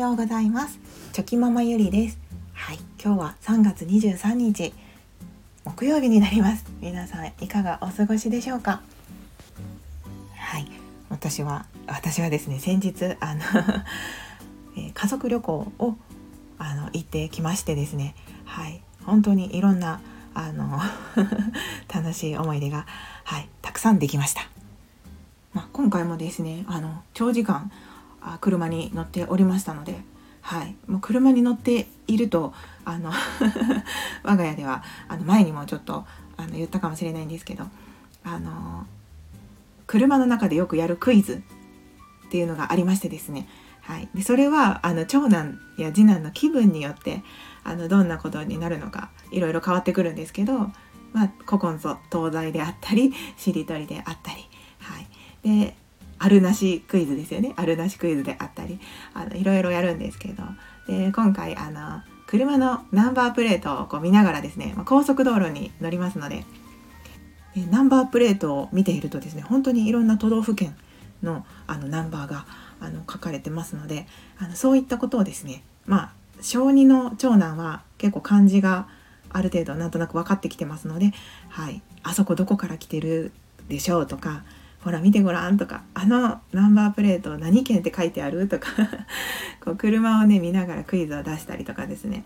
ようございます。チョキママゆりです。はい今日は3月23日。木曜日になります。皆さんいかがお過ごしでしょうか？はい私は私はですね先日あの え家族旅行をあの行ってきましてですね。はい本当にいろんなあの 楽しい思い出がはいたくさんできました。まあ、今回もですねあの長時間車に乗っておりましたので、はい、もう車に乗っているとあの 我が家ではあの前にもちょっとあの言ったかもしれないんですけどあの車の中でよくやるクイズっていうのがありましてですね、はい、でそれはあの長男や次男の気分によってあのどんなことになるのかいろいろ変わってくるんですけど、まあ、古今と東西であったりしりとりであったり、はい、であるなしクイズですよね。あるなしクイズであったりあのいろいろやるんですけど。で今回あの車のナンバープレートをこう見ながらですね、まあ、高速道路に乗りますので。でナンバープレートを見ているとですね本当にいろんな都道府県のあのナンバーがあの書かれてますのであのそういったことをですねまあ小2の長男は結構漢字がある程度なんとなく分かってきてますので、はい、あそこどこから来てるでしょうとかほら見てごらんとかあのナンバープレート何県って書いてあるとか こう車をね見ながらクイズを出したりとかですね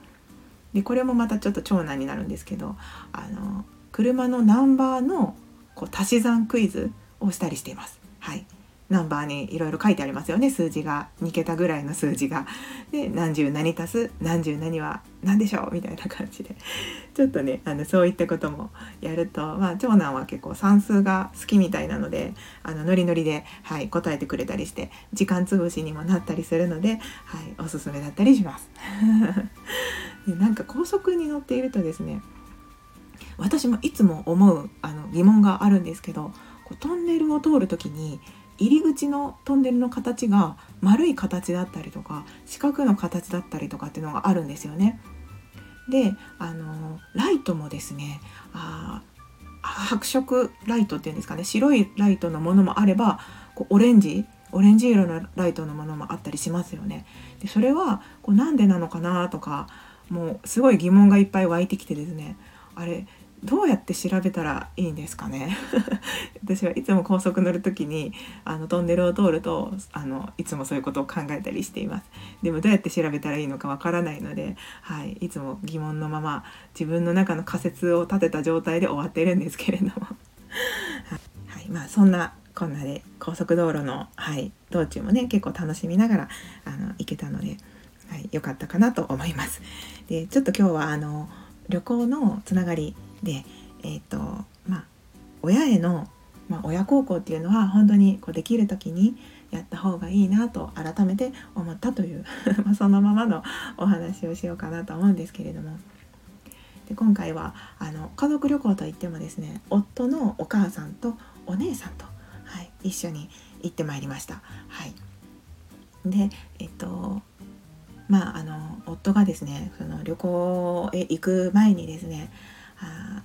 でこれもまたちょっと長男になるんですけどあの車のナンバーのこう足し算クイズをしたりしています。はいナンバーにいろいろ書いてありますよね数字が2桁ぐらいの数字が。で何十何足す？何十何は何でしょう？みたいな感じでちょっとねあのそういったこともやると、まあ、長男は結構算数が好きみたいなのであのノリノリで、はい、答えてくれたりして時間つぶしにもなったりするので、はい、おすすめだったりします。でなんか高速に乗っているとですね私もいつも思うあの疑問があるんですけどこうトンネルを通る時に入り口のトンネルの形が丸い形だったりとか四角の形だったりとかっていうのがあるんですよね。であのライトもですねあ白色ライトっていうんですかね白いライトのものもあればこうオレンジオレンジ色のライトのものもあったりしますよね。でそれはこうなんでなのかなとかもうすごい疑問がいっぱい湧いてきてですねあれどうやって調べたらいいんですかね私はいつも高速乗る時にあのトンネルを通るとあのいつもそういうことを考えたりしていますでもどうやって調べたらいいのかわからないので、はい、いつも疑問のまま自分の中の仮説を立てた状態で終わってるんですけれども はい、まあそんなこんなで高速道路の、はい、道中もね結構楽しみながらあの行けたので、はい、よかったかなと思います。でちょっと今日はあの旅行のつながりで、えーとまあ、親への、まあ、親孝行っていうのは本当にこうできる時にやった方がいいなと改めて思ったという まそのままのお話をしようかなと思うんですけれどもで今回はあの家族旅行といってもですね夫のお母さんとお姉さんと、はい、一緒に行ってまいりました。はい、でえっとまああの夫がですねその旅行へ行く前にですねあ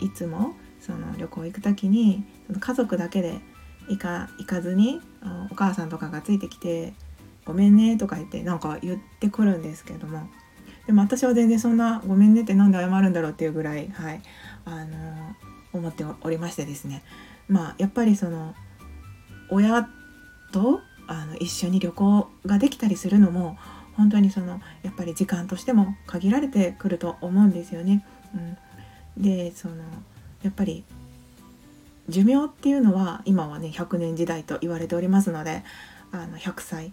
いつもその旅行行く時に家族だけで行か行かずにお母さんとかがついてきて「ごめんね」とか言ってなんか言ってくるんですけども。でも私は全然そんな「ごめんね」って何で謝るんだろうっていうぐらい、はいあの思っておりましてですね。まあやっぱりその親とあの一緒に旅行ができたりするのも本当にそのやっぱり時間としても限られてくると思うんですよね。うん、でそのやっぱり寿命っていうのは今はね100年時代と言われておりますのであの100歳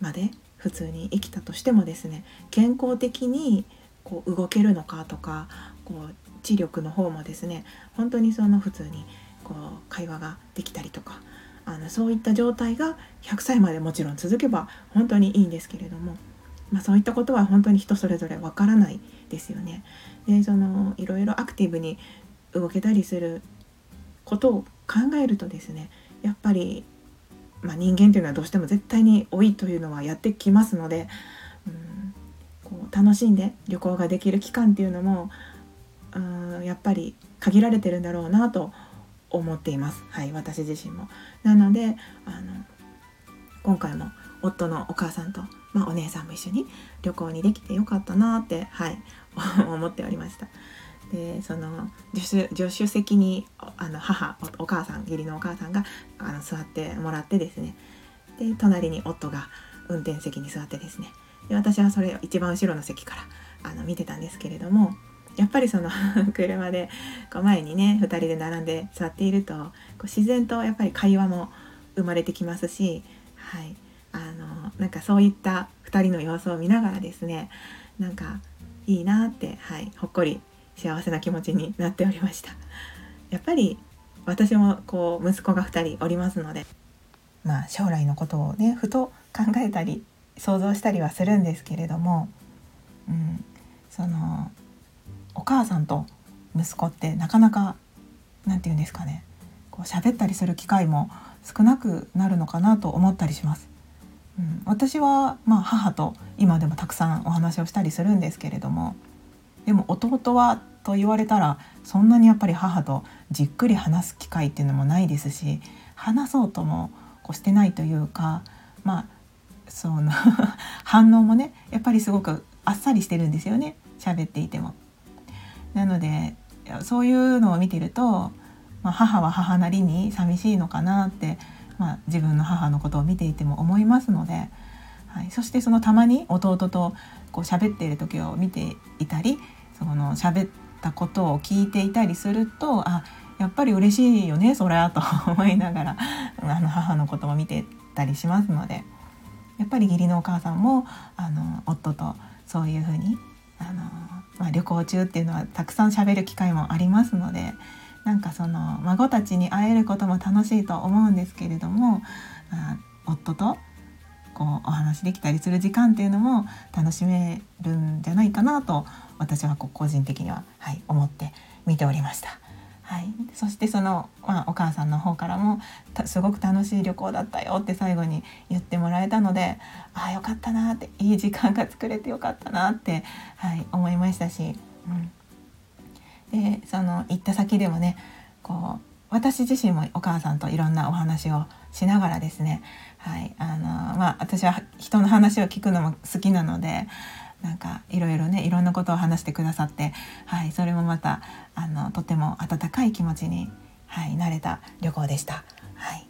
まで普通に生きたとしてもですね健康的にこう動けるのかとかこう知力の方もですね本当にその普通にこう会話ができたりとかあのそういった状態が100歳までもちろん続けば本当にいいんですけれどもまあ、そういったことは本当に人それぞれわからないですよね。でそのいろいろアクティブに動けたりすることを考えるとですねやっぱり、まあ、人間というのはどうしても絶対に老いというのはやってきますので、うん、こう楽しんで旅行ができる期間っていうのもうんやっぱり限られてるんだろうなと思っています、はい、私自身も。なのであの今回も夫のお母さんと、まあ、お姉さんも一緒に旅行にできてよかったなってはい 思っておりました。でその助手助手席にあの母お母さん義理のお母さんがあの座ってもらってですね。で隣に夫が運転席に座ってですね。で私はそれ一番後ろの席からあの見てたんですけれどもやっぱりその 車でこう前にね2人で並んで座っているとこう自然とやっぱり会話も生まれてきますし、はい、あのなんかそういった2人の様子を見ながらですねなんかいいなって、はい、ほっこり幸せな気持ちになっておりました やっぱり私もこう息子が2人おりますのでまあ将来のことをねふと考えたり想像したりはするんですけれども、うん、そのお母さんと息子ってなかなか何て言うんですかねこう喋ったりする機会も少なくなるのかなと思ったりします。うん、私はまあ母と今でもたくさんお話をしたりするんですけれどもでも弟はと言われたらそんなにやっぱり母とじっくり話す機会っていうのもないですし話そうともこうしてないというかまあその 反応もねやっぱりすごくあっさりしてるんですよね喋っていても。なのでそういうのを見てると、まあ、母は母なりに寂しいのかなって、まあ、自分の母のことを見ていても思いますので、はい、そしてそのたまに弟とこう喋っている時を見ていたりその喋ったことを聞いていたりするとあやっぱり嬉しいよねそりゃと 思いながらあの母のことも見てたりしますのでやっぱり義理のお母さんもあの夫とそういうふうにあの、まあ、旅行中っていうのはたくさん喋る機会もありますのでなんかその孫たちに会えることも楽しいと思うんですけれども、あ、夫とこうお話できたりする時間っていうのも楽しめるんじゃないかなと私はこう個人的には、はい、思って見ておりました。はい、そしてその、まあ、お母さんの方からもすごく楽しい旅行だったよって最後に言ってもらえたのでああよかったなっていい時間が作れてよかったなって、はい、思いましたし、うん、でその行った先でもねこう私自身もお母さんといろんなお話をしながらですね、はいあのまあ、私は人の話を聞くのも好きなのでなんかいろいろねいろんなことを話してくださって、はい、それもまたあのとても温かい気持ちに、はい、なれた旅行でした。はい、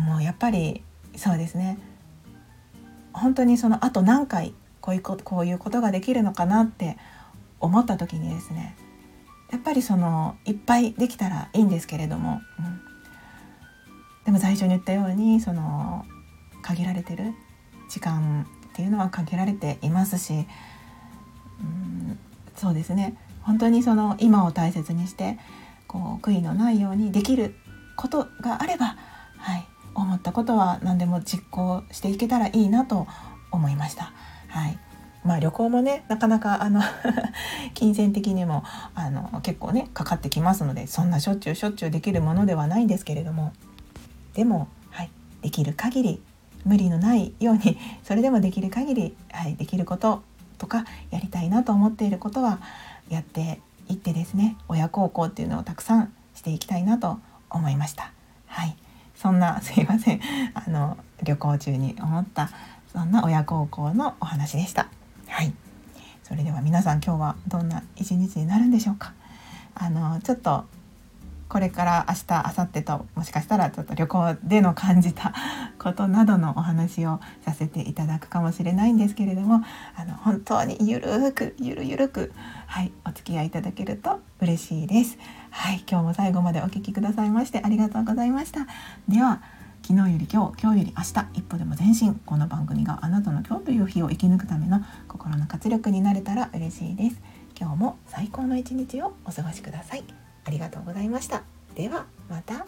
もうやっぱりそうですね。本当にそのあと何回こういうここういうことができるのかなって思った時にですねやっぱりそのいっぱいできたらいいんですけれども、うん、でも最初に言ったようにその限られてる時間っていうのは限られていますし、うん、そうですね本当にその今を大切にしてこう悔いのないようにできることがあれば、はい、思ったことは何でも実行していけたらいいなと思いました。はいまあ、旅行もねなかなかあの 金銭的にもあの結構ねかかってきますのでそんなしょっちゅうしょっちゅうできるものではないんですけれどもでも、はい、できる限り無理のないようにそれでもできる限り、はい、できることとかやりたいなと思っていることはやっていってですね親孝行っていうのをたくさんしていきたいなと思いました。はい、そんなすいません あの旅行中に思ったそんな親孝行のお話でした。はい、それでは皆さん今日はどんな一日になるんでしょうか。あのちょっとこれから明日明後日ともしかしたらちょっと旅行での感じた ことなどのお話をさせていただくかもしれないんですけれどもあの本当にゆるくゆるゆるくはいお付き合いいただけると嬉しいです。はい今日も最後までお聴きくださいましてありがとうございました。では昨日より今日今日より明日一歩でも前進この番組があなたの今日という日を生き抜くための心の活力になれたら嬉しいです今日も最高の一日をお過ごしくださいありがとうございました。ではまた明日。